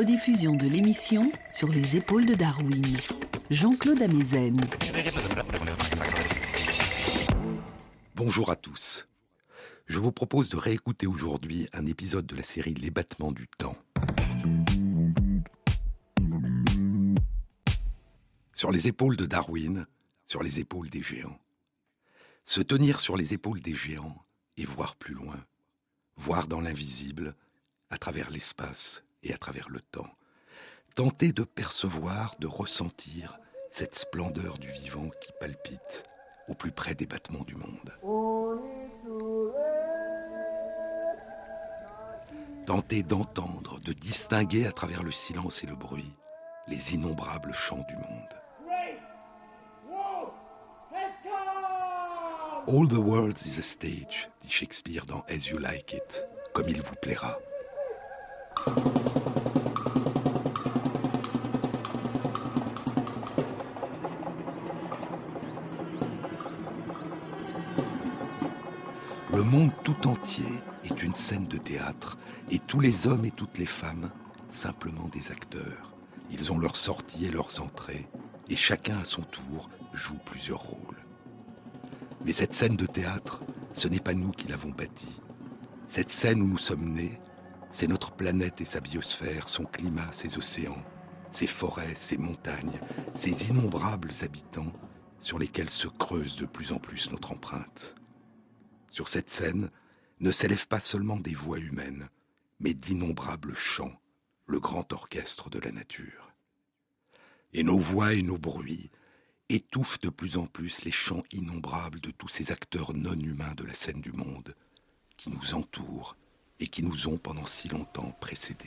Rediffusion de l'émission sur les épaules de Darwin. Jean-Claude Amezen. Bonjour à tous. Je vous propose de réécouter aujourd'hui un épisode de la série Les battements du temps. Sur les épaules de Darwin, sur les épaules des géants. Se tenir sur les épaules des géants et voir plus loin, voir dans l'invisible, à travers l'espace et à travers le temps. Tenter de percevoir, de ressentir cette splendeur du vivant qui palpite au plus près des battements du monde. Tenter d'entendre, de distinguer à travers le silence et le bruit les innombrables chants du monde. All the world is a stage, dit Shakespeare dans As You Like It, comme il vous plaira. Le monde tout entier est une scène de théâtre et tous les hommes et toutes les femmes, simplement des acteurs. Ils ont leurs sorties et leurs entrées et chacun à son tour joue plusieurs rôles. Mais cette scène de théâtre, ce n'est pas nous qui l'avons bâtie. Cette scène où nous sommes nés, c'est notre planète et sa biosphère, son climat, ses océans, ses forêts, ses montagnes, ses innombrables habitants sur lesquels se creuse de plus en plus notre empreinte. Sur cette scène ne s'élèvent pas seulement des voix humaines, mais d'innombrables chants, le grand orchestre de la nature. Et nos voix et nos bruits étouffent de plus en plus les chants innombrables de tous ces acteurs non humains de la scène du monde qui nous entourent et qui nous ont pendant si longtemps précédés.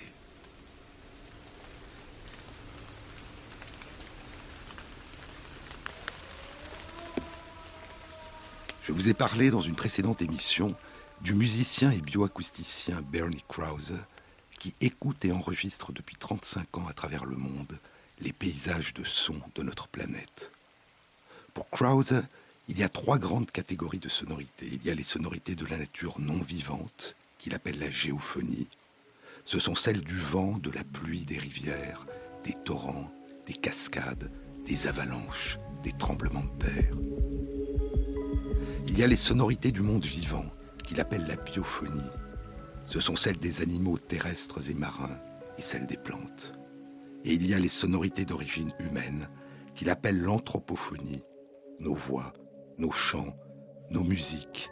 Je vous ai parlé dans une précédente émission du musicien et bioacousticien Bernie Krause qui écoute et enregistre depuis 35 ans à travers le monde les paysages de son de notre planète. Pour Krause, il y a trois grandes catégories de sonorités. Il y a les sonorités de la nature non vivante, qu'il appelle la géophonie. Ce sont celles du vent, de la pluie, des rivières, des torrents, des cascades, des avalanches, des tremblements de terre. Il y a les sonorités du monde vivant, qu'il appelle la biophonie. Ce sont celles des animaux terrestres et marins et celles des plantes. Et il y a les sonorités d'origine humaine, qu'il appelle l'anthropophonie, nos voix, nos chants, nos musiques,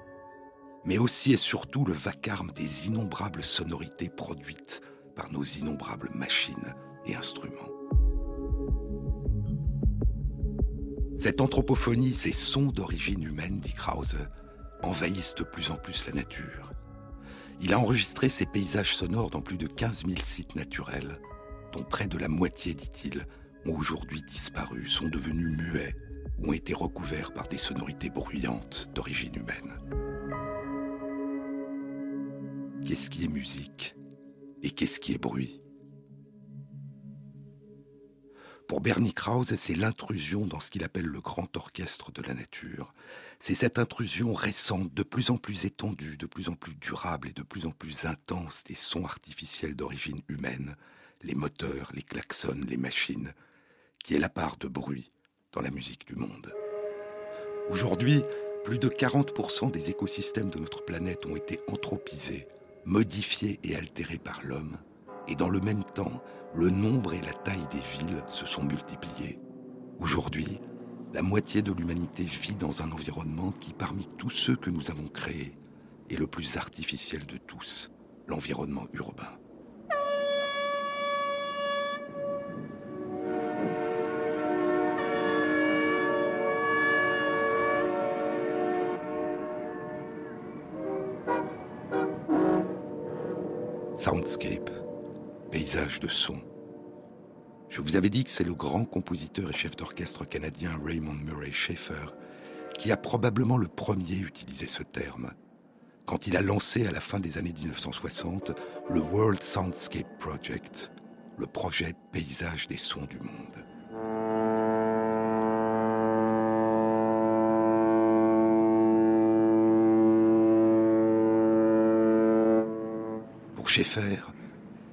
mais aussi et surtout le vacarme des innombrables sonorités produites par nos innombrables machines et instruments. Cette anthropophonie, ces sons d'origine humaine, dit Krause, envahissent de plus en plus la nature. Il a enregistré ces paysages sonores dans plus de 15 000 sites naturels, dont près de la moitié, dit-il, ont aujourd'hui disparu, sont devenus muets ou ont été recouverts par des sonorités bruyantes d'origine humaine. Qu'est-ce qui est musique et qu'est-ce qui est bruit? Pour Bernie Krause, c'est l'intrusion dans ce qu'il appelle le grand orchestre de la nature. C'est cette intrusion récente, de plus en plus étendue, de plus en plus durable et de plus en plus intense des sons artificiels d'origine humaine, les moteurs, les klaxons, les machines, qui est la part de bruit dans la musique du monde. Aujourd'hui, plus de 40% des écosystèmes de notre planète ont été anthropisés, modifiés et altérés par l'homme, et dans le même temps, le nombre et la taille des villes se sont multipliés. Aujourd'hui, la moitié de l'humanité vit dans un environnement qui, parmi tous ceux que nous avons créés, est le plus artificiel de tous, l'environnement urbain. Soundscape, paysage de son. Je vous avais dit que c'est le grand compositeur et chef d'orchestre canadien Raymond Murray Schaeffer qui a probablement le premier utilisé ce terme quand il a lancé à la fin des années 1960 le World Soundscape Project, le projet paysage des sons du monde. Pour Schaeffer,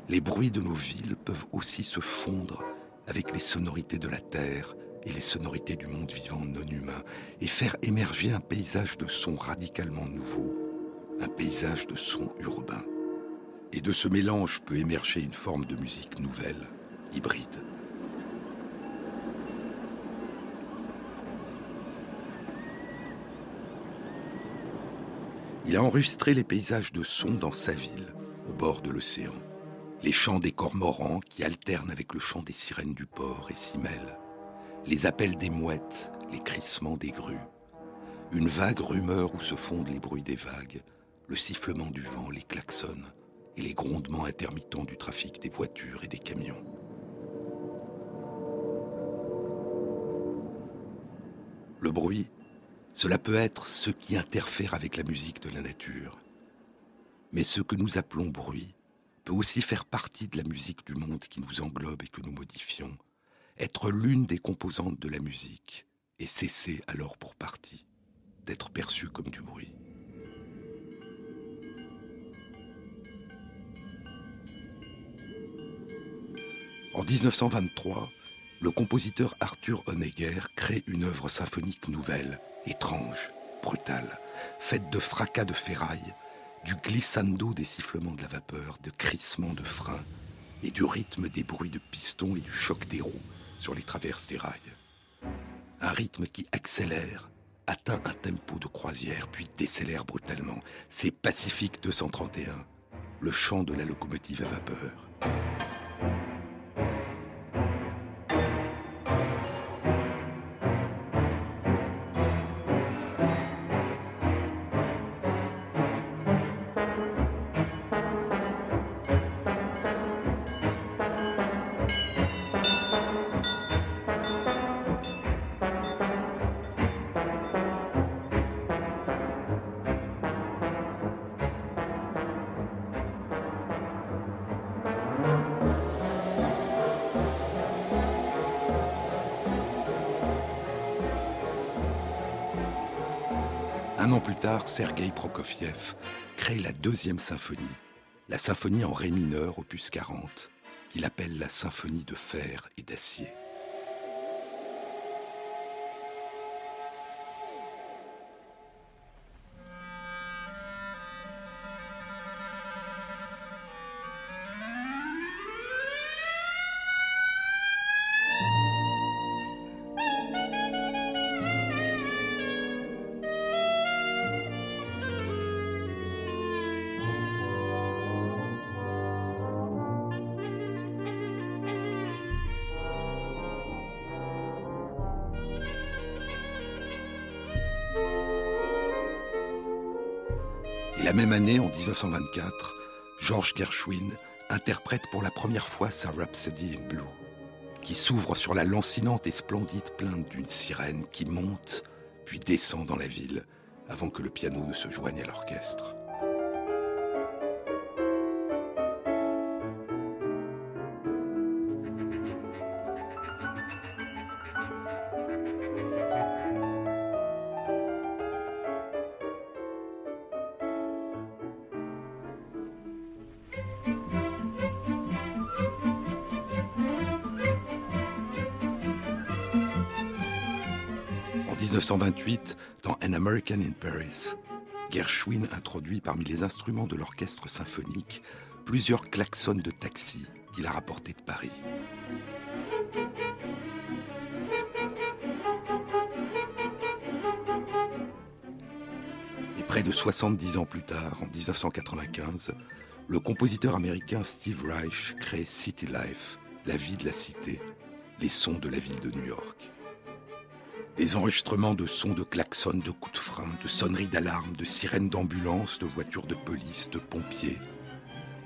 les bruits de nos villes peuvent aussi se fondre avec les sonorités de la Terre et les sonorités du monde vivant non humain et faire émerger un paysage de sons radicalement nouveau, un paysage de sons urbains. Et de ce mélange peut émerger une forme de musique nouvelle, hybride. Il a enregistré les paysages de sons dans sa ville, bord de l'océan. Les chants des cormorans qui alternent avec le chant des sirènes du port et s'y mêlent. Les appels des mouettes, les crissements des grues. Une vague rumeur où se fondent les bruits des vagues, le sifflement du vent, les klaxons et les grondements intermittents du trafic des voitures et des camions. Le bruit, cela peut être ce qui interfère avec la musique de la nature. Mais ce que nous appelons bruit peut aussi faire partie de la musique du monde qui nous englobe et que nous modifions, être l'une des composantes de la musique et cesser alors pour partie d'être perçu comme du bruit. En 1923, le compositeur Arthur Honegger crée une œuvre symphonique nouvelle, étrange, brutale, faite de fracas de ferraille, du glissando des sifflements de la vapeur, de crissements de freins et du rythme des bruits de pistons et du choc des roues sur les traverses des rails. Un rythme qui accélère, atteint un tempo de croisière, puis décélère brutalement. C'est Pacifique 231, le chant de la locomotive à vapeur. Sergei Prokofiev crée la deuxième symphonie, la symphonie en ré mineur, opus 40, qu'il appelle la symphonie de fer et d'acier. Année, en 1924, George Gershwin interprète pour la première fois sa Rhapsody in Blue, qui s'ouvre sur la lancinante et splendide plainte d'une sirène qui monte puis descend dans la ville avant que le piano ne se joigne à l'orchestre. 1928, dans An American in Paris, Gershwin introduit parmi les instruments de l'orchestre symphonique plusieurs klaxons de taxi qu'il a rapportés de Paris. Et près de 70 ans plus tard, en 1995, le compositeur américain Steve Reich crée City Life, la vie de la cité, les sons de la ville de New York. Des enregistrements de sons de klaxons, de coups de frein, de sonneries d'alarme, de sirènes d'ambulance, de voitures de police, de pompiers.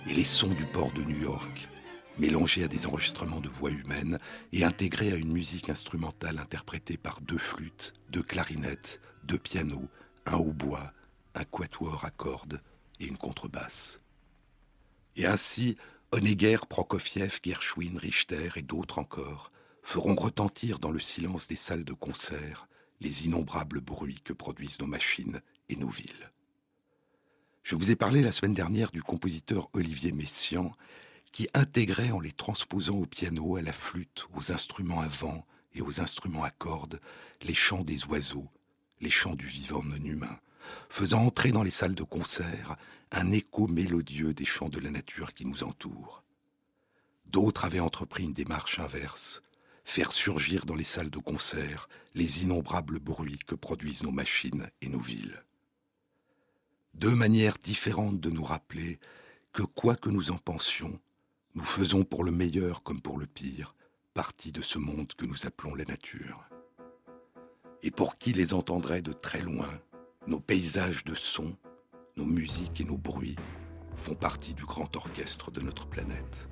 Et les sons du port de New York, mélangés à des enregistrements de voix humaines et intégrés à une musique instrumentale interprétée par deux flûtes, deux clarinettes, deux pianos, un hautbois, un quatuor à cordes et une contrebasse. Et ainsi, Honegger, Prokofiev, Gershwin, Richter et d'autres encore feront retentir dans le silence des salles de concert les innombrables bruits que produisent nos machines et nos villes. Je vous ai parlé la semaine dernière du compositeur Olivier Messiaen, qui intégrait en les transposant au piano, à la flûte, aux instruments à vent et aux instruments à cordes, les chants des oiseaux, les chants du vivant non humain, faisant entrer dans les salles de concert un écho mélodieux des chants de la nature qui nous entoure. D'autres avaient entrepris une démarche inverse, faire surgir dans les salles de concert les innombrables bruits que produisent nos machines et nos villes. Deux manières différentes de nous rappeler que quoi que nous en pensions, nous faisons pour le meilleur comme pour le pire partie de ce monde que nous appelons la nature. Et pour qui les entendrait de très loin, nos paysages de sons, nos musiques et nos bruits font partie du grand orchestre de notre planète.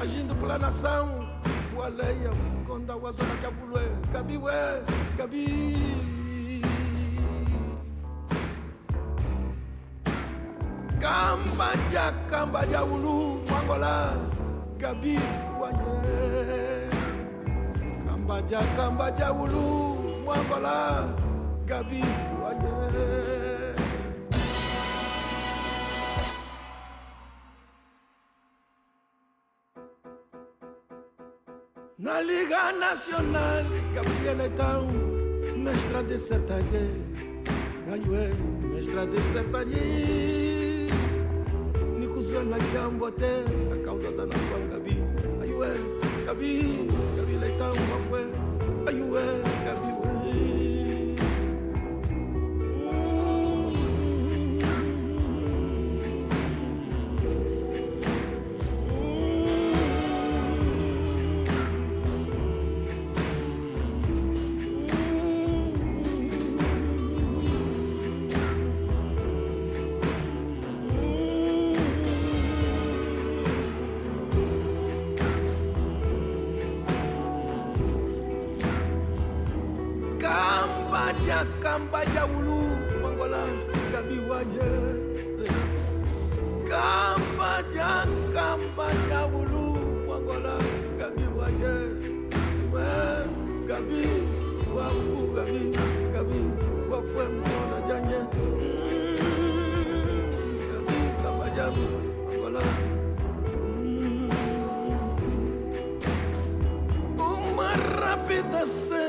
agindo pela nação. Waleia, Konda, Wazona, cabi. Kabiwe, já Kambaja, Kambaja, Ulu, Mangola, Kabi, já Kambaja, Kambaja, Ulu, Mangola, cabi Waye. Na Liga Nacional, Gabriela então, na estrada de Sertanje, Caiuei, na estrada de Sertanje. Nicuslan na Cambote, a causa da nação Gabi, Aiuei, Gabi, Gabriela então, uma foi, Aiuei, Gabi, vida sem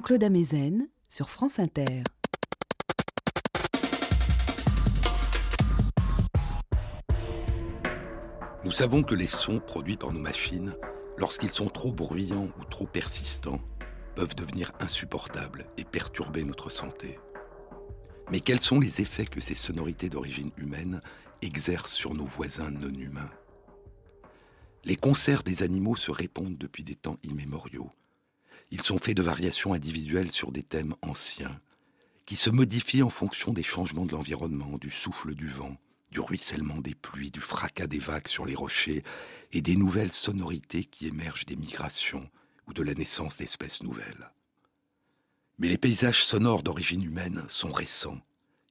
Jean-Claude Amezen sur France Inter. Nous savons que les sons produits par nos machines, lorsqu'ils sont trop bruyants ou trop persistants, peuvent devenir insupportables et perturber notre santé. Mais quels sont les effets que ces sonorités d'origine humaine exercent sur nos voisins non humains? Les concerts des animaux se répondent depuis des temps immémoriaux. Ils sont faits de variations individuelles sur des thèmes anciens, qui se modifient en fonction des changements de l'environnement, du souffle du vent, du ruissellement des pluies, du fracas des vagues sur les rochers et des nouvelles sonorités qui émergent des migrations ou de la naissance d'espèces nouvelles. Mais les paysages sonores d'origine humaine sont récents.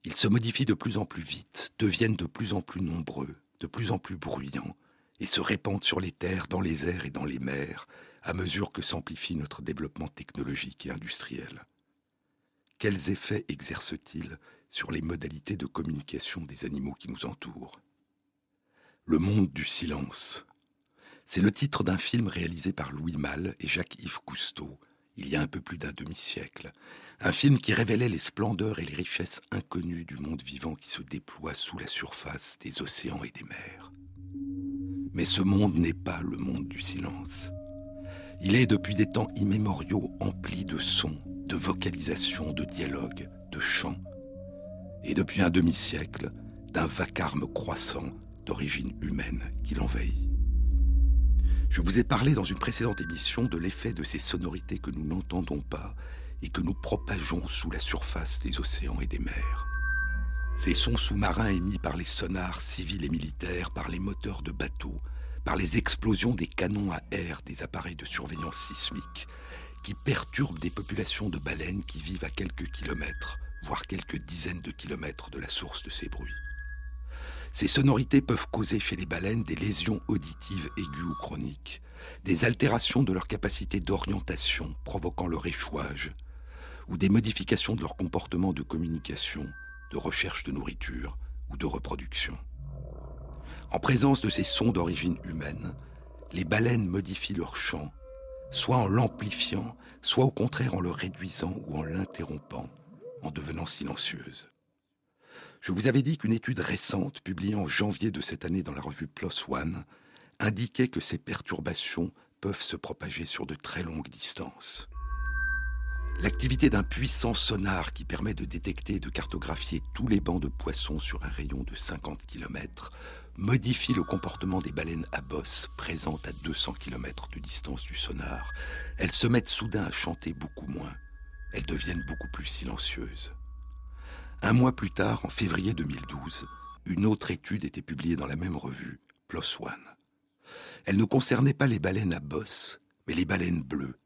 Ils se modifient de plus en plus vite, deviennent de plus en plus nombreux, de plus en plus bruyants, et se répandent sur les terres, dans les airs et dans les mers, à mesure que s'amplifie notre développement technologique et industriel. Quels effets exercent-ils sur les modalités de communication des animaux qui nous entourent? Le monde du silence. C'est le titre d'un film réalisé par Louis Malle et Jacques-Yves Cousteau, il y a un peu plus d'un demi-siècle. Un film qui révélait les splendeurs et les richesses inconnues du monde vivant qui se déploie sous la surface des océans et des mers. Mais ce monde n'est pas le monde du silence. Il est depuis des temps immémoriaux empli de sons, de vocalisations, de dialogues, de chants. Et depuis un demi-siècle, d'un vacarme croissant d'origine humaine qui l'envahit. Je vous ai parlé dans une précédente émission de l'effet de ces sonorités que nous n'entendons pas et que nous propageons sous la surface des océans et des mers. Ces sons sous-marins émis par les sonars civils et militaires, par les moteurs de bateaux, par les explosions des canons à air des appareils de surveillance sismique, qui perturbent des populations de baleines qui vivent à quelques kilomètres, voire quelques dizaines de kilomètres de la source de ces bruits. Ces sonorités peuvent causer chez les baleines des lésions auditives aiguës ou chroniques, des altérations de leur capacité d'orientation provoquant leur échouage, ou des modifications de leur comportement de communication, de recherche de nourriture ou de reproduction. En présence de ces sons d'origine humaine, les baleines modifient leur chant, soit en l'amplifiant, soit au contraire en le réduisant ou en l'interrompant, en devenant silencieuses. Je vous avais dit qu'une étude récente, publiée en janvier de cette année dans la revue PLOS ONE, indiquait que ces perturbations peuvent se propager sur de très longues distances. L'activité d'un puissant sonar qui permet de détecter et de cartographier tous les bancs de poissons sur un rayon de 50 km modifie le comportement des baleines à bosse présentes à 200 km de distance du sonar. Elles se mettent soudain à chanter beaucoup moins. Elles deviennent beaucoup plus silencieuses. Un mois plus tard, en février 2012, une autre étude était publiée dans la même revue, PLOS ONE. Elle ne concernait pas les baleines à bosse, mais les baleines bleues,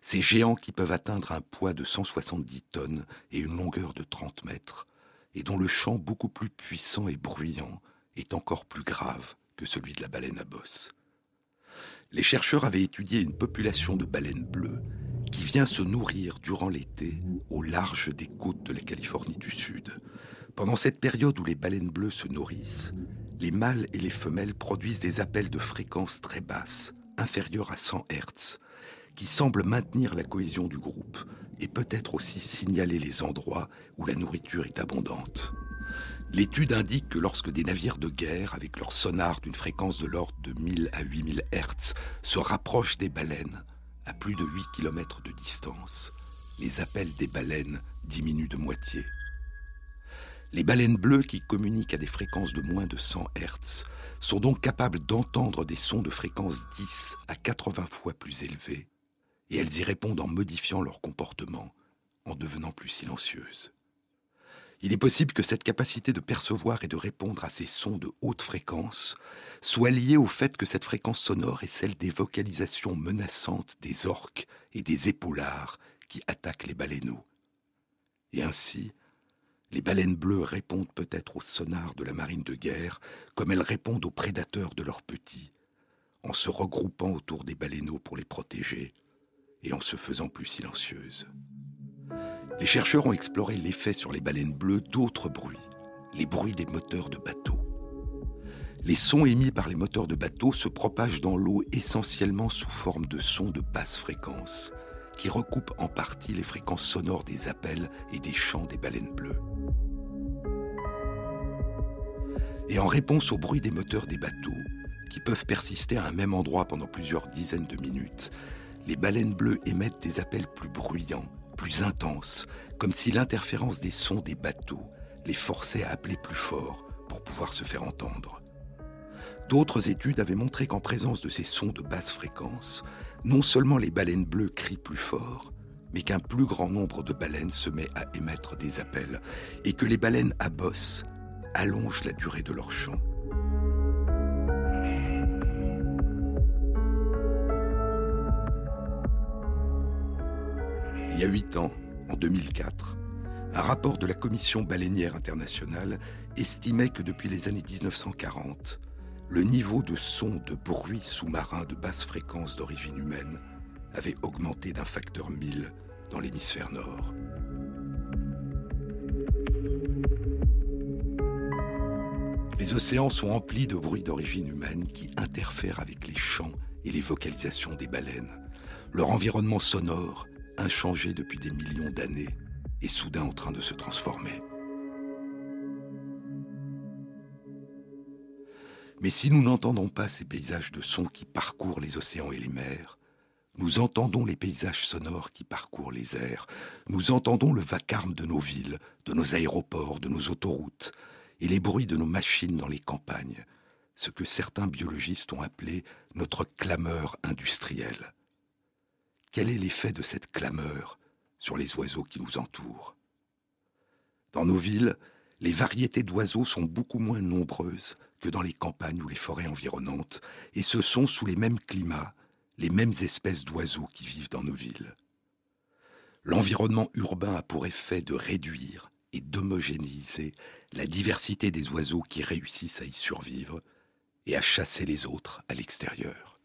ces géants qui peuvent atteindre un poids de 170 tonnes et une longueur de 30 mètres, et dont le chant beaucoup plus puissant et bruyant est encore plus grave que celui de la baleine à bosse. Les chercheurs avaient étudié une population de baleines bleues qui vient se nourrir durant l'été au large des côtes de la Californie du Sud. Pendant cette période où les baleines bleues se nourrissent, les mâles et les femelles produisent des appels de fréquence très basses, inférieurs à 100 Hz, qui semble maintenir la cohésion du groupe et peut-être aussi signaler les endroits où la nourriture est abondante. L'étude indique que lorsque des navires de guerre, avec leur sonar d'une fréquence de l'ordre de 1000 à 8000 Hz, se rapprochent des baleines, à plus de 8 km de distance, les appels des baleines diminuent de moitié. Les baleines bleues qui communiquent à des fréquences de moins de 100 Hz sont donc capables d'entendre des sons de fréquence 10 à 80 fois plus élevés et elles y répondent en modifiant leur comportement, en devenant plus silencieuses. Il est possible que cette capacité de percevoir et de répondre à ces sons de haute fréquence soit liée au fait que cette fréquence sonore est celle des vocalisations menaçantes des orques et des épaulards qui attaquent les baleineaux. Et ainsi, les baleines bleues répondent peut-être aux sonars de la marine de guerre comme elles répondent aux prédateurs de leurs petits, en se regroupant autour des baleineaux pour les protéger et en se faisant plus silencieuses. Les chercheurs ont exploré l'effet sur les baleines bleues d'autres bruits, les bruits des moteurs de bateaux. Les sons émis par les moteurs de bateaux se propagent dans l'eau essentiellement sous forme de sons de basse fréquence, qui recoupent en partie les fréquences sonores des appels et des chants des baleines bleues. Et en réponse au bruit des moteurs des bateaux, qui peuvent persister à un même endroit pendant plusieurs dizaines de minutes, les baleines bleues émettent des appels plus bruyants, plus intenses, comme si l'interférence des sons des bateaux les forçait à appeler plus fort pour pouvoir se faire entendre. D'autres études avaient montré qu'en présence de ces sons de basse fréquence, non seulement les baleines bleues crient plus fort, mais qu'un plus grand nombre de baleines se met à émettre des appels et que les baleines à bosse allongent la durée de leur chant. Il y a huit ans, en 2004, un rapport de la Commission baleinière internationale estimait que depuis les années 1940, le niveau de son de bruit sous-marin de basse fréquence d'origine humaine avait augmenté d'un facteur 1000 dans l'hémisphère nord. Les océans sont remplis de bruits d'origine humaine qui interfèrent avec les chants et les vocalisations des baleines. Leur environnement sonore, inchangé depuis des millions d'années, est soudain en train de se transformer. Mais si nous n'entendons pas ces paysages de sons qui parcourent les océans et les mers, nous entendons les paysages sonores qui parcourent les airs, nous entendons le vacarme de nos villes, de nos aéroports, de nos autoroutes, et les bruits de nos machines dans les campagnes, ce que certains biologistes ont appelé notre clameur industrielle. Quel est l'effet de cette clameur sur les oiseaux qui nous entourent? Dans nos villes, les variétés d'oiseaux sont beaucoup moins nombreuses que dans les campagnes ou les forêts environnantes, et ce sont sous les mêmes climats les mêmes espèces d'oiseaux qui vivent dans nos villes. L'environnement urbain a pour effet de réduire et d'homogénéiser la diversité des oiseaux qui réussissent à y survivre et à chasser les autres à l'extérieur.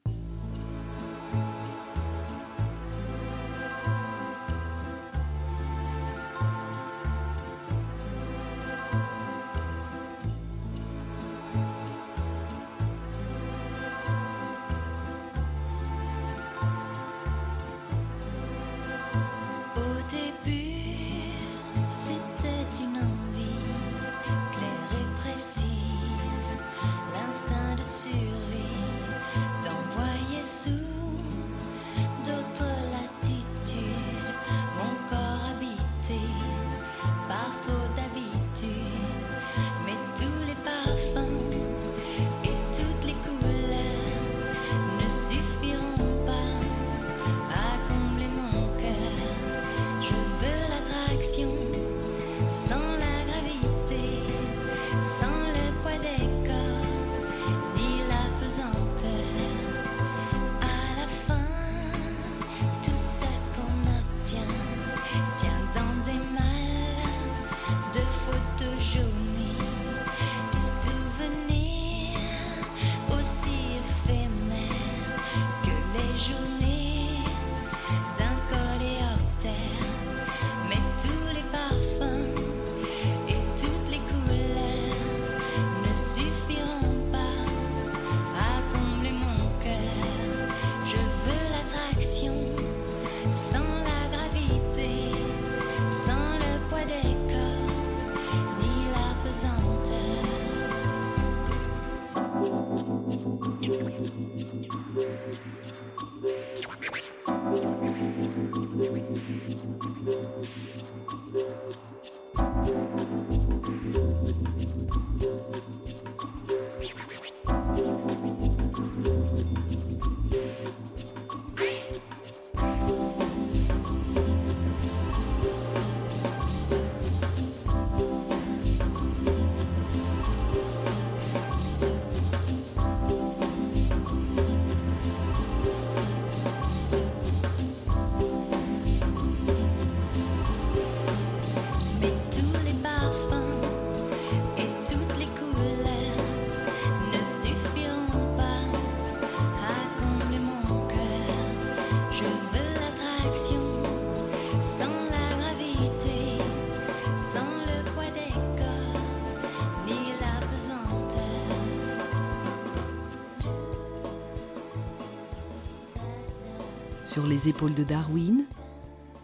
Sur les épaules de Darwin,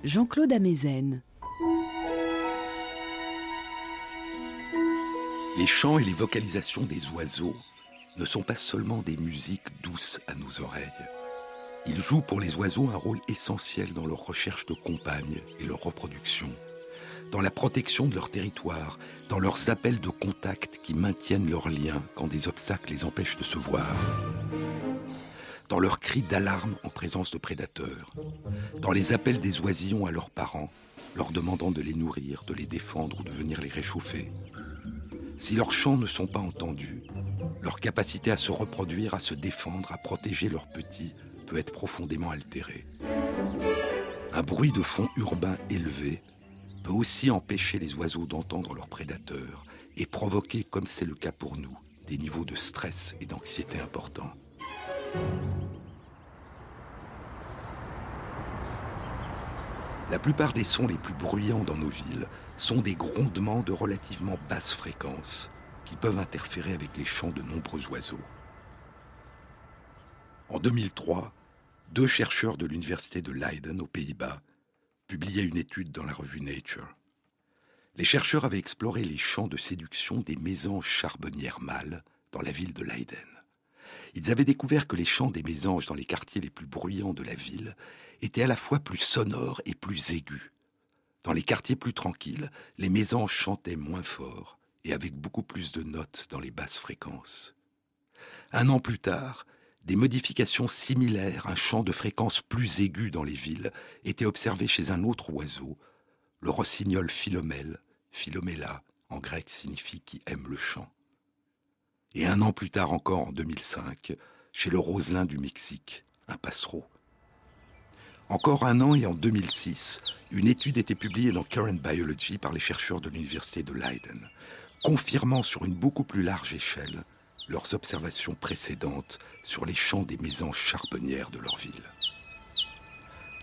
Jean-Claude Amezen. Les chants et les vocalisations des oiseaux ne sont pas seulement des musiques douces à nos oreilles. Ils jouent pour les oiseaux un rôle essentiel dans leur recherche de compagnes et leur reproduction, dans la protection de leur territoire, dans leurs appels de contact qui maintiennent leurs liens quand des obstacles les empêchent de se voir. Dans leurs cris d'alarme en présence de prédateurs, dans les appels des oisillons à leurs parents, leur demandant de les nourrir, de les défendre ou de venir les réchauffer. Si leurs chants ne sont pas entendus, leur capacité à se reproduire, à se défendre, à protéger leurs petits peut être profondément altérée. Un bruit de fond urbain élevé peut aussi empêcher les oiseaux d'entendre leurs prédateurs et provoquer, comme c'est le cas pour nous, des niveaux de stress et d'anxiété importants. La plupart des sons les plus bruyants dans nos villes sont des grondements de relativement basse fréquence qui peuvent interférer avec les chants de nombreux oiseaux. En 2003, deux chercheurs de l'université de Leiden aux Pays-Bas publiaient une étude dans la revue Nature. Les chercheurs avaient exploré les champs de séduction des mésanges charbonnières mâles dans la ville de Leiden. Ils avaient découvert que les chants des mésanges dans les quartiers les plus bruyants de la ville étaient à la fois plus sonores et plus aigus. Dans les quartiers plus tranquilles, les mésanges chantaient moins fort et avec beaucoup plus de notes dans les basses fréquences. Un an plus tard, des modifications similaires, un chant de fréquence plus aigu dans les villes, étaient observées chez un autre oiseau, le rossignol philomèle, philomela en grec signifie qui aime le chant. Et un an plus tard encore, en 2005, chez le roselin du Mexique, un passereau. Encore un an et en 2006, une étude était publiée dans Current Biology par les chercheurs de l'université de Leiden, confirmant sur une beaucoup plus large échelle leurs observations précédentes sur les champs des mésanges charbonnières de leur ville.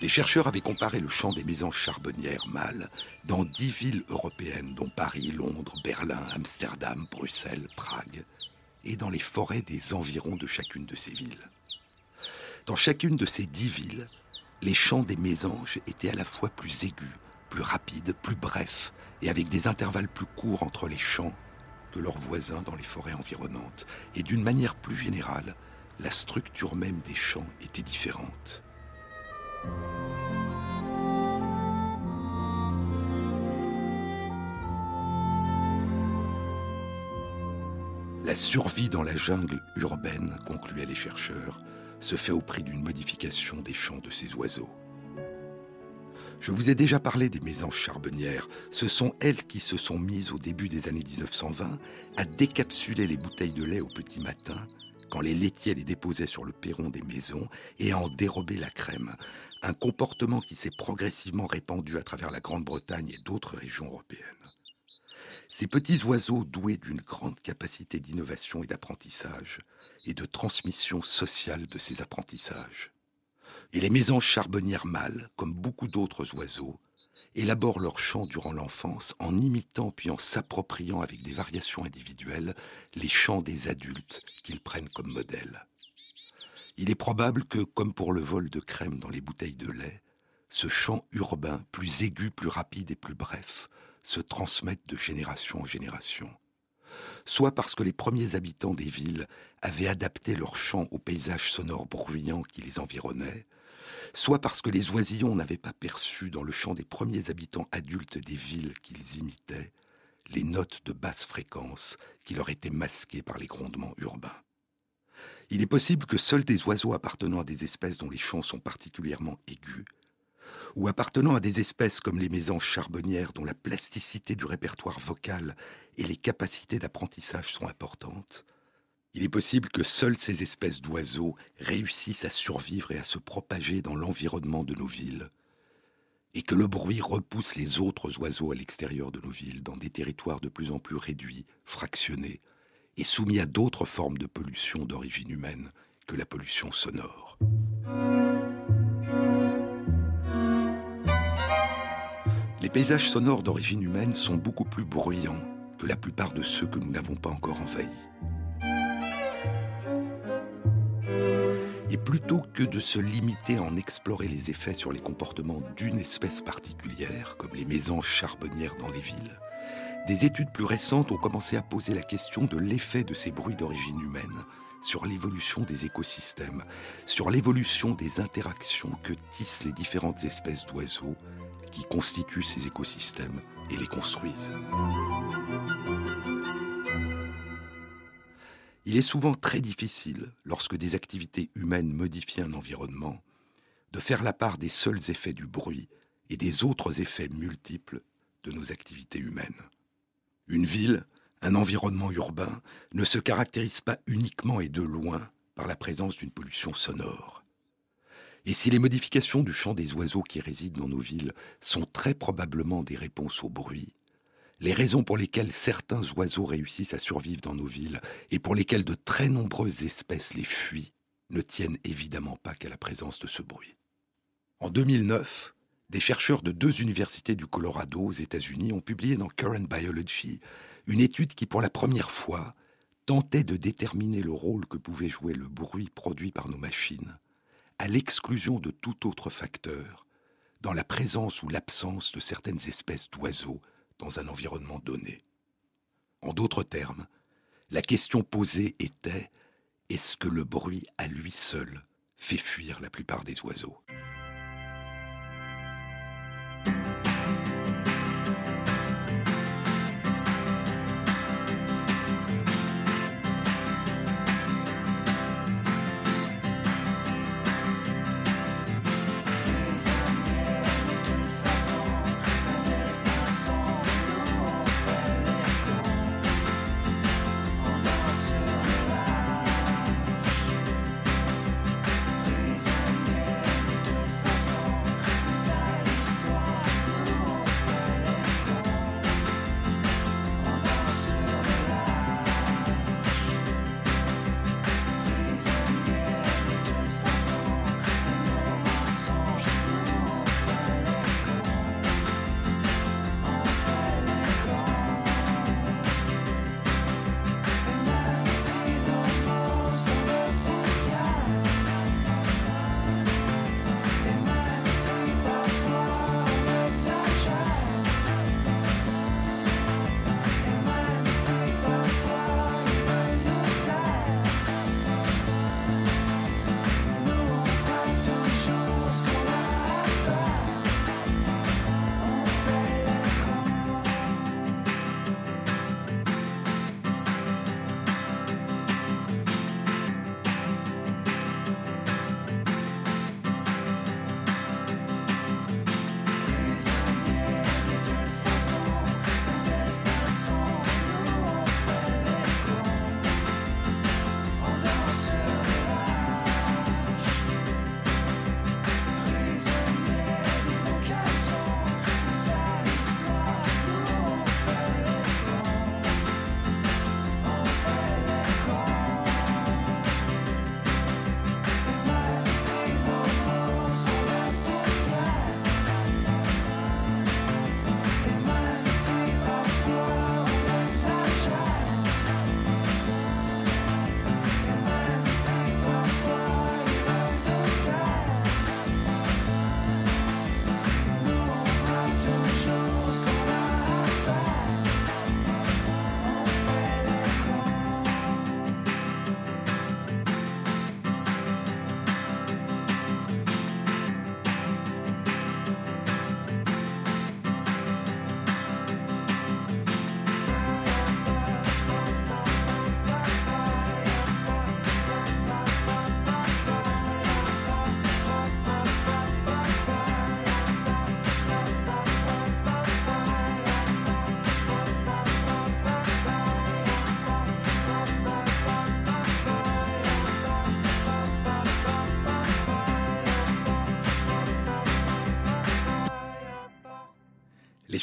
Les chercheurs avaient comparé le chant des mésanges charbonnières mâles dans dix villes européennes, dont Paris, Londres, Berlin, Amsterdam, Bruxelles, Prague, et dans les forêts des environs de chacune de ces villes. Dans chacune de ces dix villes, les chants des mésanges étaient à la fois plus aigus, plus rapides, plus brefs, et avec des intervalles plus courts entre les chants leurs voisins dans les forêts environnantes. Et d'une manière plus générale, la structure même des chants était différente. La survie dans la jungle urbaine, concluaient les chercheurs, se fait au prix d'une modification des chants de ces oiseaux. Je vous ai déjà parlé des mésanges charbonnières. Ce sont elles qui se sont mises au début des années 1920 à décapsuler les bouteilles de lait au petit matin quand les laitiers les déposaient sur le perron des maisons et à en dérober la crème. Un comportement qui s'est progressivement répandu à travers la Grande-Bretagne et d'autres régions européennes. Ces petits oiseaux doués d'une grande capacité d'innovation et d'apprentissage et de transmission sociale de ces apprentissages. Et les mésanges charbonnières mâles, comme beaucoup d'autres oiseaux, élaborent leur chant durant l'enfance en imitant puis en s'appropriant avec des variations individuelles les chants des adultes qu'ils prennent comme modèle. Il est probable que, comme pour le vol de crème dans les bouteilles de lait, ce chant urbain, plus aigu, plus rapide et plus bref, se transmette de génération en génération. Soit parce que les premiers habitants des villes avaient adapté leur chant au paysage sonore bruyant qui les environnait, soit parce que les oisillons n'avaient pas perçu dans le chant des premiers habitants adultes des villes qu'ils imitaient les notes de basse fréquence qui leur étaient masquées par les grondements urbains. Il est possible que seuls des oiseaux appartenant à des espèces dont les chants sont particulièrement aigus, ou appartenant à des espèces comme les mésanges charbonnières dont la plasticité du répertoire vocal et les capacités d'apprentissage sont importantes, il est possible que seules ces espèces d'oiseaux réussissent à survivre et à se propager dans l'environnement de nos villes, et que le bruit repousse les autres oiseaux à l'extérieur de nos villes dans des territoires de plus en plus réduits, fractionnés, et soumis à d'autres formes de pollution d'origine humaine que la pollution sonore. Les paysages sonores d'origine humaine sont beaucoup plus bruyants que la plupart de ceux que nous n'avons pas encore envahis. Plutôt que de se limiter à en explorer les effets sur les comportements d'une espèce particulière, comme les mésanges charbonnières dans les villes, des études plus récentes ont commencé à poser la question de l'effet de ces bruits d'origine humaine sur l'évolution des écosystèmes, sur l'évolution des interactions que tissent les différentes espèces d'oiseaux qui constituent ces écosystèmes et les construisent. Il est souvent très difficile, lorsque des activités humaines modifient un environnement, de faire la part des seuls effets du bruit et des autres effets multiples de nos activités humaines. Une ville, un environnement urbain, ne se caractérise pas uniquement et de loin par la présence d'une pollution sonore. Et si les modifications du chant des oiseaux qui résident dans nos villes sont très probablement des réponses au bruit, les raisons pour lesquelles certains oiseaux réussissent à survivre dans nos villes et pour lesquelles de très nombreuses espèces les fuient ne tiennent évidemment pas qu'à la présence de ce bruit. En 2009, des chercheurs de deux universités du Colorado aux États-Unis ont publié dans Current Biology une étude qui, pour la première fois, tentait de déterminer le rôle que pouvait jouer le bruit produit par nos machines, à l'exclusion de tout autre facteur, dans la présence ou l'absence de certaines espèces d'oiseaux dans un environnement donné. En d'autres termes, la question posée était est-ce que le bruit à lui seul fait fuir la plupart des oiseaux?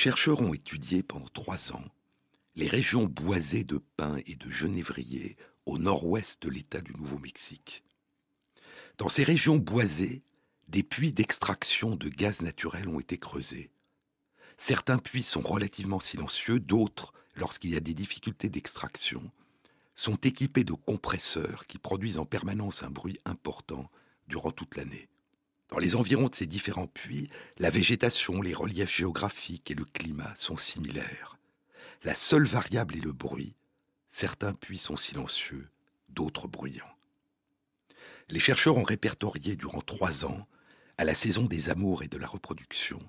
Chercheurs ont étudié pendant trois ans les régions boisées de pins et de genévriers au nord-ouest de l'État du Nouveau-Mexique. Dans ces régions boisées, des puits d'extraction de gaz naturel ont été creusés. Certains puits sont relativement silencieux, d'autres, lorsqu'il y a des difficultés d'extraction, sont équipés de compresseurs qui produisent en permanence un bruit important durant toute l'année. Dans les environs de ces différents puits, la végétation, les reliefs géographiques et le climat sont similaires. La seule variable est le bruit. Certains puits sont silencieux, d'autres bruyants. Les chercheurs ont répertorié durant trois ans, à la saison des amours et de la reproduction,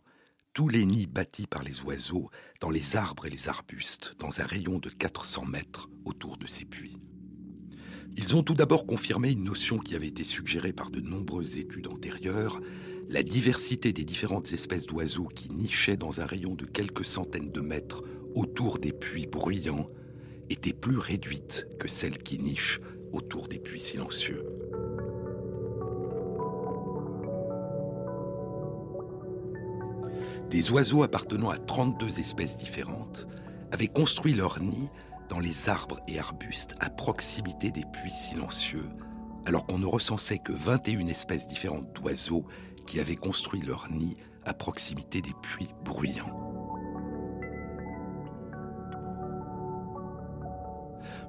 tous les nids bâtis par les oiseaux dans les arbres et les arbustes, dans un rayon de 400 mètres autour de ces puits. Ils ont tout d'abord confirmé une notion qui avait été suggérée par de nombreuses études antérieures, la diversité des différentes espèces d'oiseaux qui nichaient dans un rayon de quelques centaines de mètres autour des puits bruyants était plus réduite que celle qui niche autour des puits silencieux. Des oiseaux appartenant à 32 espèces différentes avaient construit leur nid dans les arbres et arbustes à proximité des puits silencieux, alors qu'on ne recensait que 21 espèces différentes d'oiseaux qui avaient construit leur nid à proximité des puits bruyants.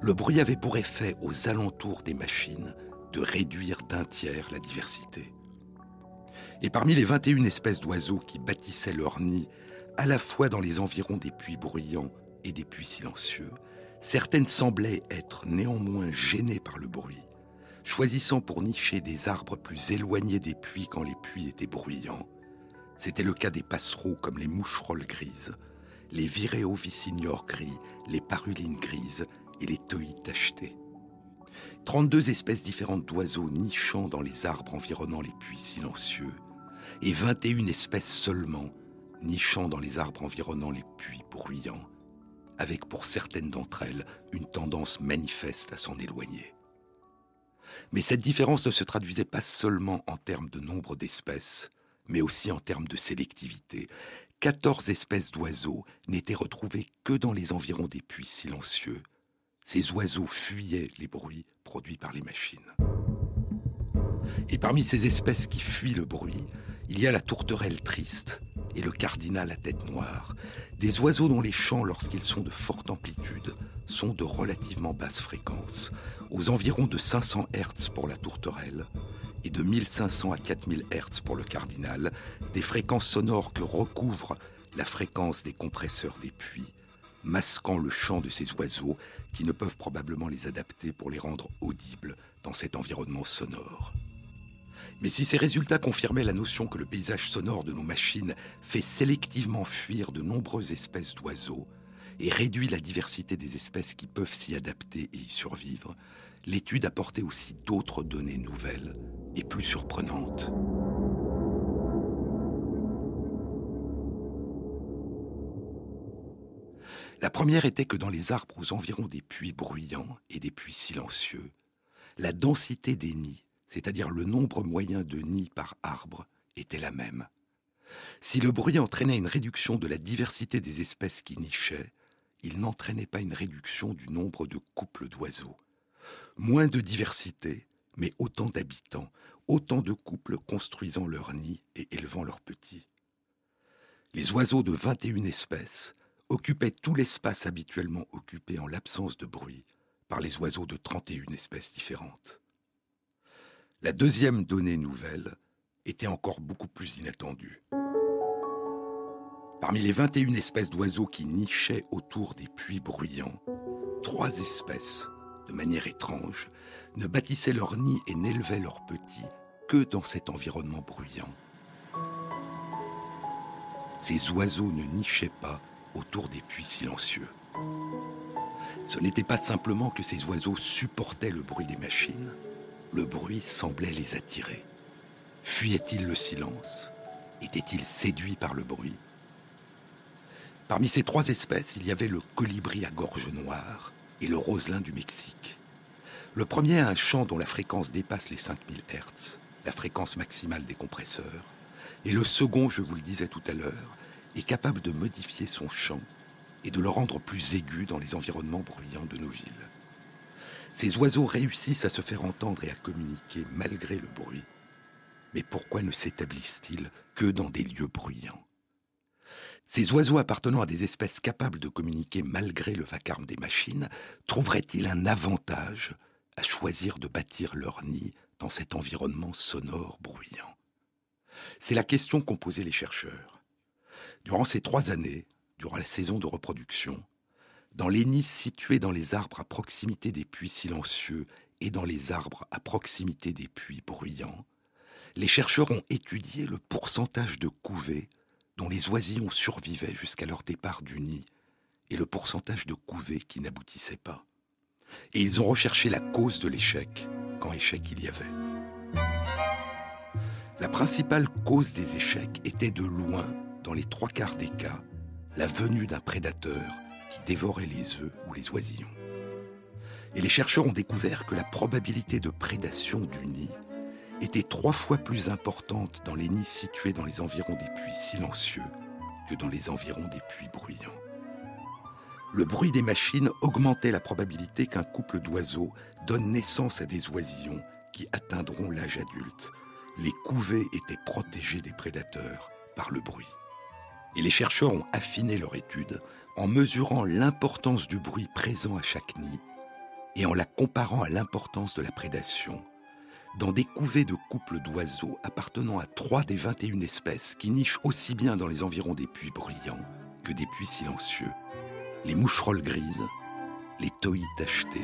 Le bruit avait pour effet aux alentours des machines de réduire d'un tiers la diversité. Et parmi les 21 espèces d'oiseaux qui bâtissaient leur nid à la fois dans les environs des puits bruyants et des puits silencieux, certaines semblaient être néanmoins gênées par le bruit, choisissant pour nicher des arbres plus éloignés des puits quand les puits étaient bruyants. C'était le cas des passereaux comme les moucherolles grises, les viréoviciniores gris, les parulines grises et les toïdes tachetés. 32 espèces différentes d'oiseaux nichant dans les arbres environnant les puits silencieux, et 21 espèces seulement nichant dans les arbres environnant les puits bruyants, avec pour certaines d'entre elles une tendance manifeste à s'en éloigner. Mais cette différence ne se traduisait pas seulement en termes de nombre d'espèces, mais aussi en termes de sélectivité. 14 espèces d'oiseaux n'étaient retrouvées que dans les environs des puits silencieux. Ces oiseaux fuyaient les bruits produits par les machines. Et parmi ces espèces qui fuient le bruit, il y a la tourterelle triste et le cardinal à tête noire, des oiseaux dont les chants, lorsqu'ils sont de forte amplitude, sont de relativement basse fréquence, aux environs de 500 Hz pour la tourterelle et de 1500 à 4000 Hz pour le cardinal, des fréquences sonores que recouvre la fréquence des compresseurs des puits, masquant le chant de ces oiseaux qui ne peuvent probablement les adapter pour les rendre audibles dans cet environnement sonore. Mais si ces résultats confirmaient la notion que le paysage sonore de nos machines fait sélectivement fuir de nombreuses espèces d'oiseaux et réduit la diversité des espèces qui peuvent s'y adapter et y survivre, l'étude apportait aussi d'autres données nouvelles et plus surprenantes. La première était que dans les arbres aux environs des puits bruyants et des puits silencieux, la densité des nids c'est-à-dire le nombre moyen de nids par arbre, était la même. Si le bruit entraînait une réduction de la diversité des espèces qui nichaient, il n'entraînait pas une réduction du nombre de couples d'oiseaux. Moins de diversité, mais autant d'habitants, autant de couples construisant leurs nids et élevant leurs petits. Les oiseaux de 21 espèces occupaient tout l'espace habituellement occupé en l'absence de bruit par les oiseaux de 31 espèces différentes. La deuxième donnée nouvelle était encore beaucoup plus inattendue. Parmi les 21 espèces d'oiseaux qui nichaient autour des puits bruyants, trois espèces, de manière étrange, ne bâtissaient leur nid et n'élevaient leurs petits que dans cet environnement bruyant. Ces oiseaux ne nichaient pas autour des puits silencieux. Ce n'était pas simplement que ces oiseaux supportaient le bruit des machines, le bruit semblait les attirer. Fuyaient-ils le silence? Étaient-ils séduits par le bruit? Parmi ces trois espèces, il y avait le colibri à gorge noire et le roselin du Mexique. Le premier a un chant dont la fréquence dépasse les 5000 Hz, la fréquence maximale des compresseurs, et le second, je vous le disais tout à l'heure, est capable de modifier son chant et de le rendre plus aigu dans les environnements bruyants de nos villes. Ces oiseaux réussissent à se faire entendre et à communiquer malgré le bruit. Mais pourquoi ne s'établissent-ils que dans des lieux bruyants? Ces oiseaux appartenant à des espèces capables de communiquer malgré le vacarme des machines trouveraient-ils un avantage à choisir de bâtir leur nid dans cet environnement sonore bruyant? C'est la question qu'ont posée les chercheurs. Durant ces trois années, durant la saison de reproduction, dans les nids situés dans les arbres à proximité des puits silencieux et dans les arbres à proximité des puits bruyants, les chercheurs ont étudié le pourcentage de couvées dont les oisillons survivaient jusqu'à leur départ du nid et le pourcentage de couvées qui n'aboutissaient pas. Et ils ont recherché la cause de l'échec, quand échec il y avait. La principale cause des échecs était de loin, dans les trois quarts des cas, la venue d'un prédateur qui dévorait les œufs ou les oisillons. Et les chercheurs ont découvert que la probabilité de prédation du nid était trois fois plus importante dans les nids situés dans les environs des puits silencieux que dans les environs des puits bruyants. le bruit des machines augmentait la probabilité qu'un couple d'oiseaux donne naissance à des oisillons qui atteindront l'âge adulte. Les couvées étaient protégées des prédateurs par le bruit. Et les chercheurs ont affiné leur étude en mesurant l'importance du bruit présent à chaque nid et en la comparant à l'importance de la prédation dans des couvées de couples d'oiseaux appartenant à trois des 21 espèces qui nichent aussi bien dans les environs des puits bruyants que des puits silencieux. Les moucherolles grises, les toïs tachetés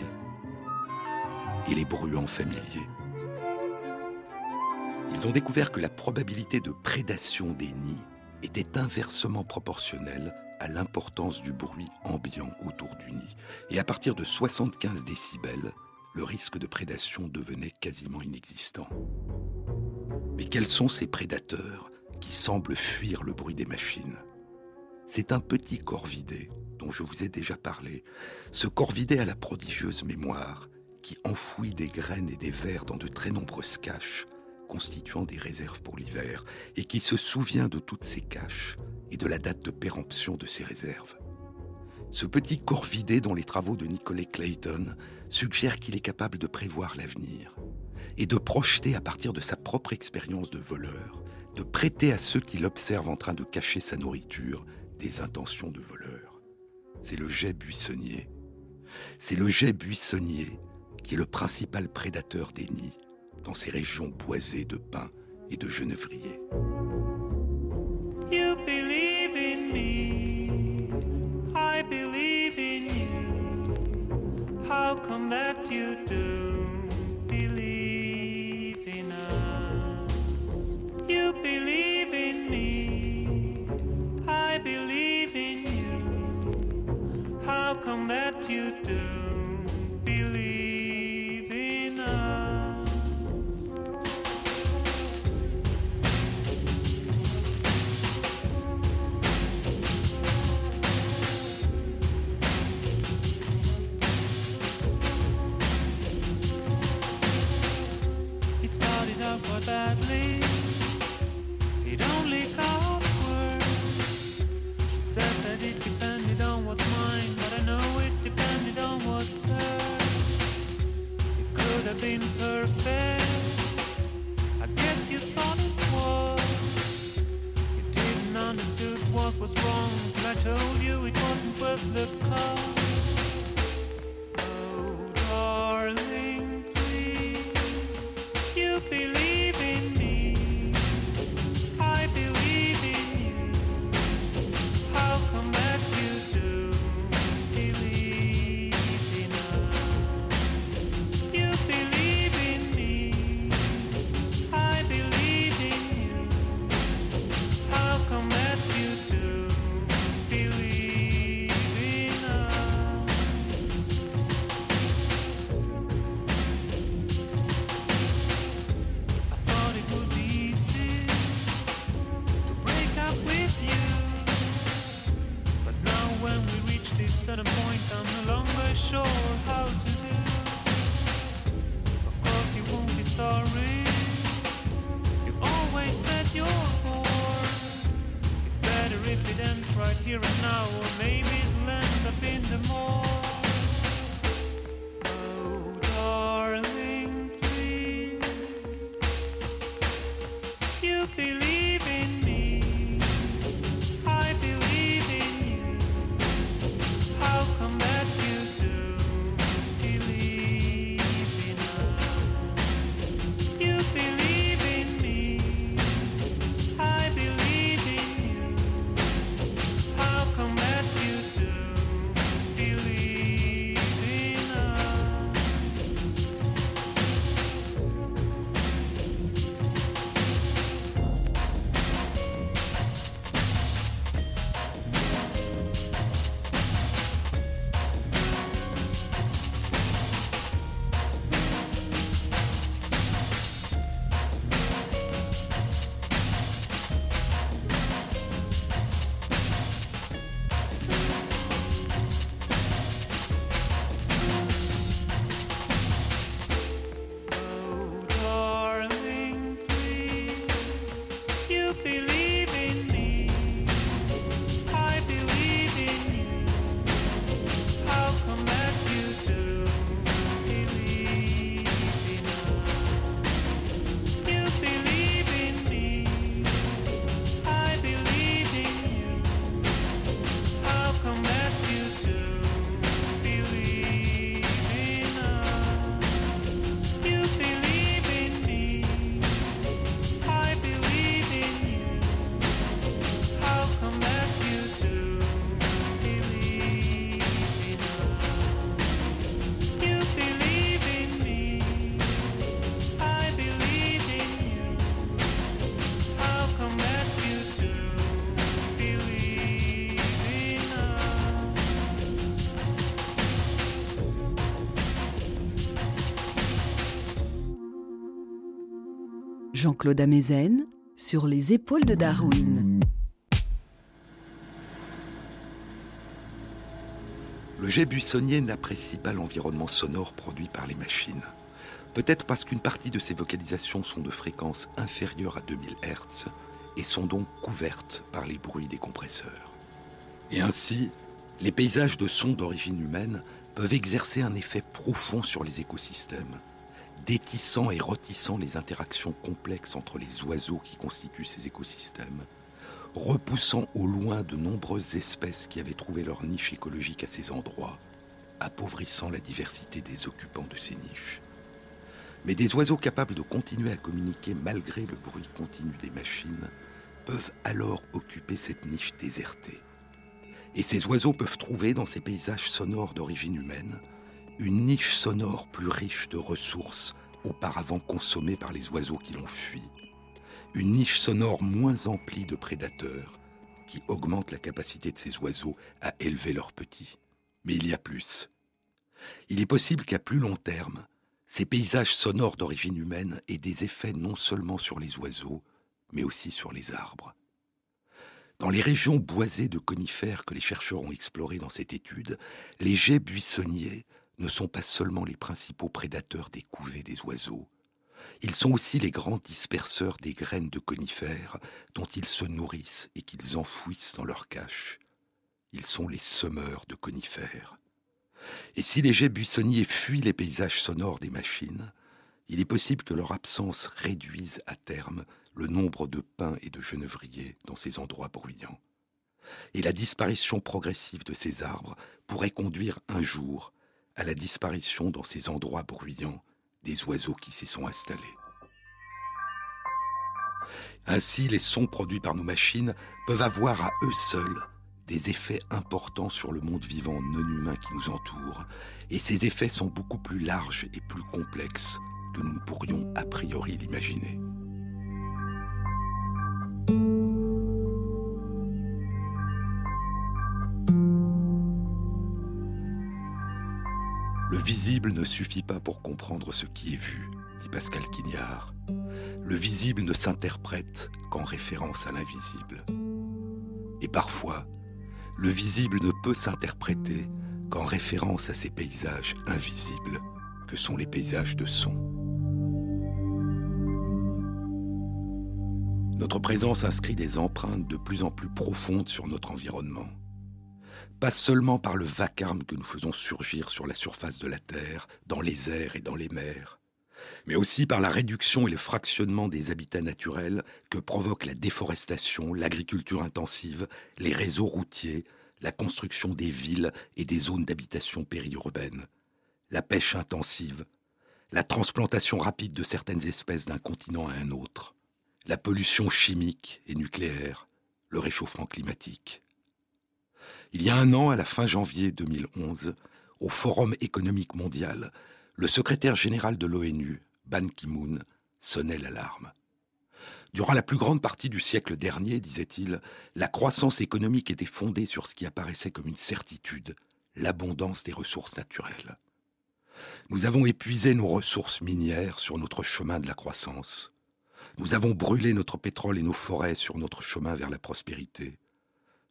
et les bruants familiers. Ils ont découvert que la probabilité de prédation des nids était inversement proportionnelle à l'importance du bruit ambiant autour du nid. Et à partir de 75 décibels, le risque de prédation devenait quasiment inexistant. Mais quels sont ces prédateurs qui semblent fuir le bruit des machines? C'est un petit corvidé dont je vous ai déjà parlé. Ce corvidé a la prodigieuse mémoire qui enfouit des graines et des vers dans de très nombreuses caches, constituant des réserves pour l'hiver, et qui se souvient de toutes ces caches et de la date de péremption de ces réserves. Ce petit corvidé dont les travaux de Nicolet Clayton suggèrent qu'il est capable de prévoir l'avenir et de projeter à partir de sa propre expérience de voleur, de prêter à ceux qui l'observent en train de cacher sa nourriture des intentions de voleur. C'est le jet buissonnier. C'est le jet buissonnier qui est le principal prédateur des nids dans ces régions boisées de pins et de genevriers. That you do believe in us? You believe in me, I believe in you. How come that you Perfect. I guess you thought it was. You didn't what was wrong I told you it wasn't worth the cost. Oh, Jean-Claude Amezen sur les épaules de Darwin. Le jet buissonnier n'apprécie pas l'environnement sonore produit par les machines. Peut-être parce qu'une partie de ces vocalisations sont de fréquence inférieure à 2000 Hz et sont donc couvertes par les bruits des compresseurs. Et ainsi, les paysages de sons d'origine humaine peuvent exercer un effet profond sur les écosystèmes, détissant et retissant les interactions complexes entre les oiseaux qui constituent ces écosystèmes, repoussant au loin de nombreuses espèces qui avaient trouvé leur niche écologique à ces endroits, appauvrissant la diversité des occupants de ces niches. Mais des oiseaux capables de continuer à communiquer malgré le bruit continu des machines peuvent alors occuper cette niche désertée. Et ces oiseaux peuvent trouver dans ces paysages sonores d'origine humaine une niche sonore plus riche de ressources auparavant consommées par les oiseaux qui l'ont fui, une niche sonore moins emplie de prédateurs qui augmente la capacité de ces oiseaux à élever leurs petits. Mais il y a plus. Il est possible qu'à plus long terme, ces paysages sonores d'origine humaine aient des effets non seulement sur les oiseaux, mais aussi sur les arbres. Dans les régions boisées de conifères que les chercheurs ont explorées dans cette étude, les jets buissonniers ne sont pas seulement les principaux prédateurs des couvées des oiseaux, ils sont aussi les grands disperseurs des graines de conifères dont ils se nourrissent et qu'ils enfouissent dans leur cache. Ils sont les semeurs de conifères. Et si les jets buissonniers fuient les paysages sonores des machines, il est possible que leur absence réduise à terme le nombre de pins et de genévriers dans ces endroits bruyants. Et la disparition progressive de ces arbres pourrait conduire un jour à la disparition dans ces endroits bruyants des oiseaux qui s'y sont installés. Ainsi, les sons produits par nos machines peuvent avoir à eux seuls des effets importants sur le monde vivant non humain qui nous entoure, et ces effets sont beaucoup plus larges et plus complexes que nous ne pourrions a priori l'imaginer. Visible ne suffit pas pour comprendre ce qui est vu, dit Pascal Quignard. Le visible ne s'interprète qu'en référence à l'invisible. Et parfois, le visible ne peut s'interpréter qu'en référence à ces paysages invisibles que sont les paysages de son. Notre présence inscrit des empreintes de plus en plus profondes sur notre environnement pas seulement par le vacarme que nous faisons surgir sur la surface de la Terre, dans les airs et dans les mers, mais aussi par la réduction et le fractionnement des habitats naturels que provoquent la déforestation, l'agriculture intensive, les réseaux routiers, la construction des villes et des zones d'habitation périurbaines, la pêche intensive, la transplantation rapide de certaines espèces d'un continent à un autre, la pollution chimique et nucléaire, le réchauffement climatique. Il y a un an, à la fin janvier 2011, au Forum économique mondial, le secrétaire général de l'ONU, Ban Ki-moon, sonnait l'alarme. Durant la plus grande partie du siècle dernier, disait-il, la croissance économique était fondée sur ce qui apparaissait comme une certitude, l'abondance des ressources naturelles. Nous avons épuisé nos ressources minières sur notre chemin de la croissance. Nous avons brûlé notre pétrole et nos forêts sur notre chemin vers la prospérité.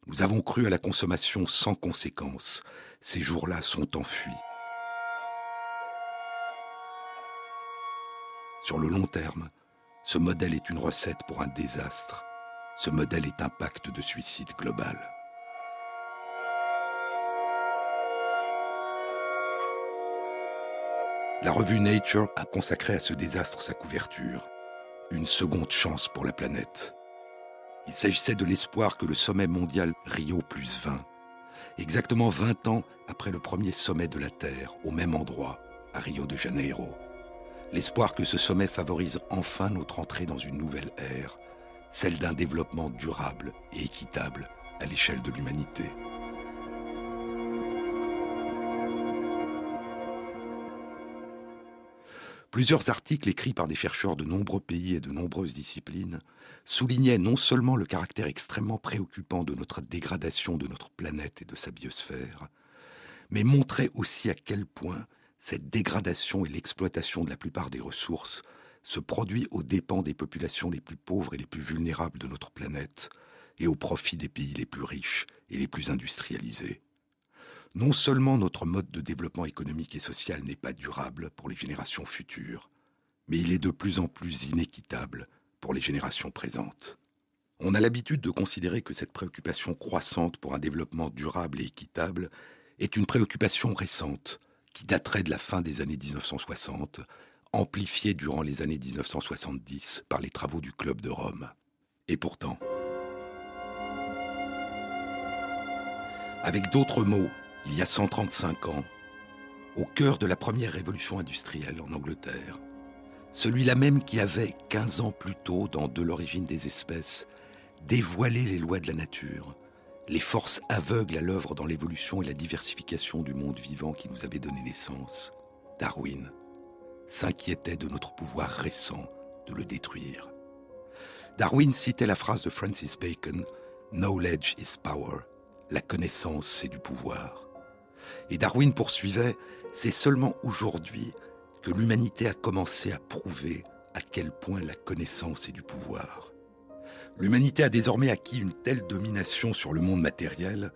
Nous avons cru à la consommation sans conséquence. Ces jours-là sont enfuis. Sur le long terme, ce modèle est une recette pour un désastre. Ce modèle est un pacte de suicide global. La revue Nature a consacré à ce désastre sa couverture. Une seconde chance pour la planète. Il s'agissait de l'espoir que le sommet mondial Rio plus 20, exactement 20 ans après le premier sommet de la Terre, au même endroit, à Rio de Janeiro, l'espoir que ce sommet favorise enfin notre entrée dans une nouvelle ère, celle d'un développement durable et équitable à l'échelle de l'humanité. Plusieurs articles écrits par des chercheurs de nombreux pays et de nombreuses disciplines soulignaient non seulement le caractère extrêmement préoccupant de notre dégradation de notre planète et de sa biosphère, mais montraient aussi à quel point cette dégradation et l'exploitation de la plupart des ressources se produit aux dépens des populations les plus pauvres et les plus vulnérables de notre planète, et au profit des pays les plus riches et les plus industrialisés. Non seulement notre mode de développement économique et social n'est pas durable pour les générations futures, mais il est de plus en plus inéquitable pour les générations présentes. On a l'habitude de considérer que cette préoccupation croissante pour un développement durable et équitable est une préoccupation récente, qui daterait de la fin des années 1960, amplifiée durant les années 1970 par les travaux du Club de Rome. Et pourtant, avec d'autres mots, il y a 135 ans, au cœur de la première révolution industrielle en Angleterre, celui-là même qui avait, 15 ans plus tôt, dans De l'origine des espèces, dévoilé les lois de la nature, les forces aveugles à l'œuvre dans l'évolution et la diversification du monde vivant qui nous avait donné naissance, Darwin s'inquiétait de notre pouvoir récent de le détruire. Darwin citait la phrase de Francis Bacon Knowledge is power. La connaissance, c'est du pouvoir. Et Darwin poursuivait C'est seulement aujourd'hui que l'humanité a commencé à prouver à quel point la connaissance est du pouvoir. L'humanité a désormais acquis une telle domination sur le monde matériel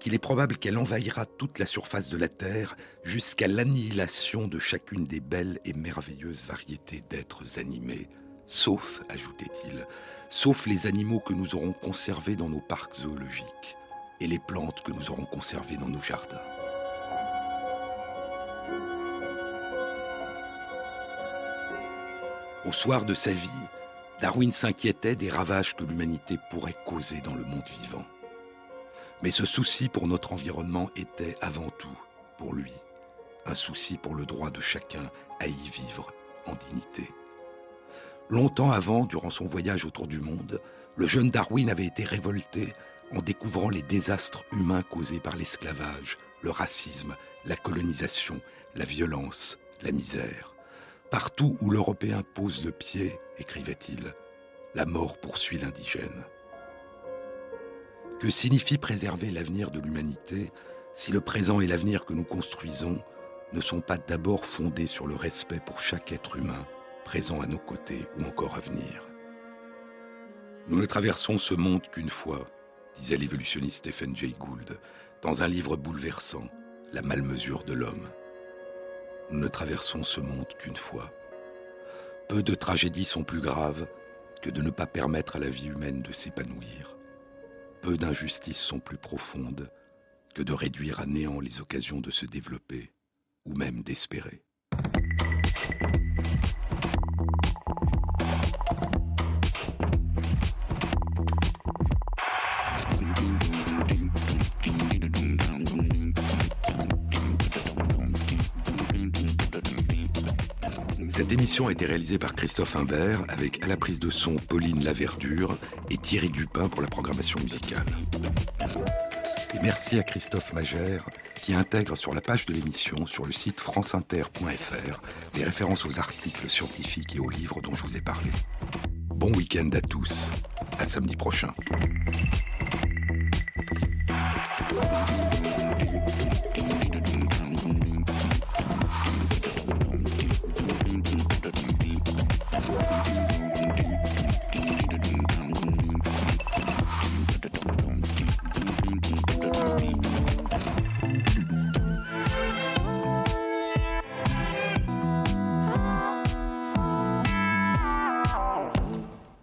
qu'il est probable qu'elle envahira toute la surface de la Terre jusqu'à l'annihilation de chacune des belles et merveilleuses variétés d'êtres animés, sauf, ajoutait-il, sauf les animaux que nous aurons conservés dans nos parcs zoologiques et les plantes que nous aurons conservées dans nos jardins. Au soir de sa vie, Darwin s'inquiétait des ravages que l'humanité pourrait causer dans le monde vivant. Mais ce souci pour notre environnement était avant tout, pour lui, un souci pour le droit de chacun à y vivre en dignité. Longtemps avant, durant son voyage autour du monde, le jeune Darwin avait été révolté en découvrant les désastres humains causés par l'esclavage, le racisme, la colonisation, la violence, la misère. Partout où l'Européen pose le pied, écrivait-il, la mort poursuit l'indigène. Que signifie préserver l'avenir de l'humanité si le présent et l'avenir que nous construisons ne sont pas d'abord fondés sur le respect pour chaque être humain, présent à nos côtés ou encore à venir? Nous ne traversons ce monde qu'une fois, disait l'évolutionniste Stephen Jay Gould, dans un livre bouleversant, La malmesure de l'homme. Nous ne traversons ce monde qu'une fois. Peu de tragédies sont plus graves que de ne pas permettre à la vie humaine de s'épanouir. Peu d'injustices sont plus profondes que de réduire à néant les occasions de se développer ou même d'espérer. Cette émission a été réalisée par Christophe Imbert avec à la prise de son Pauline Laverdure et Thierry Dupin pour la programmation musicale. Et merci à Christophe Magère qui intègre sur la page de l'émission sur le site franceinter.fr les références aux articles scientifiques et aux livres dont je vous ai parlé. Bon week-end à tous. À samedi prochain.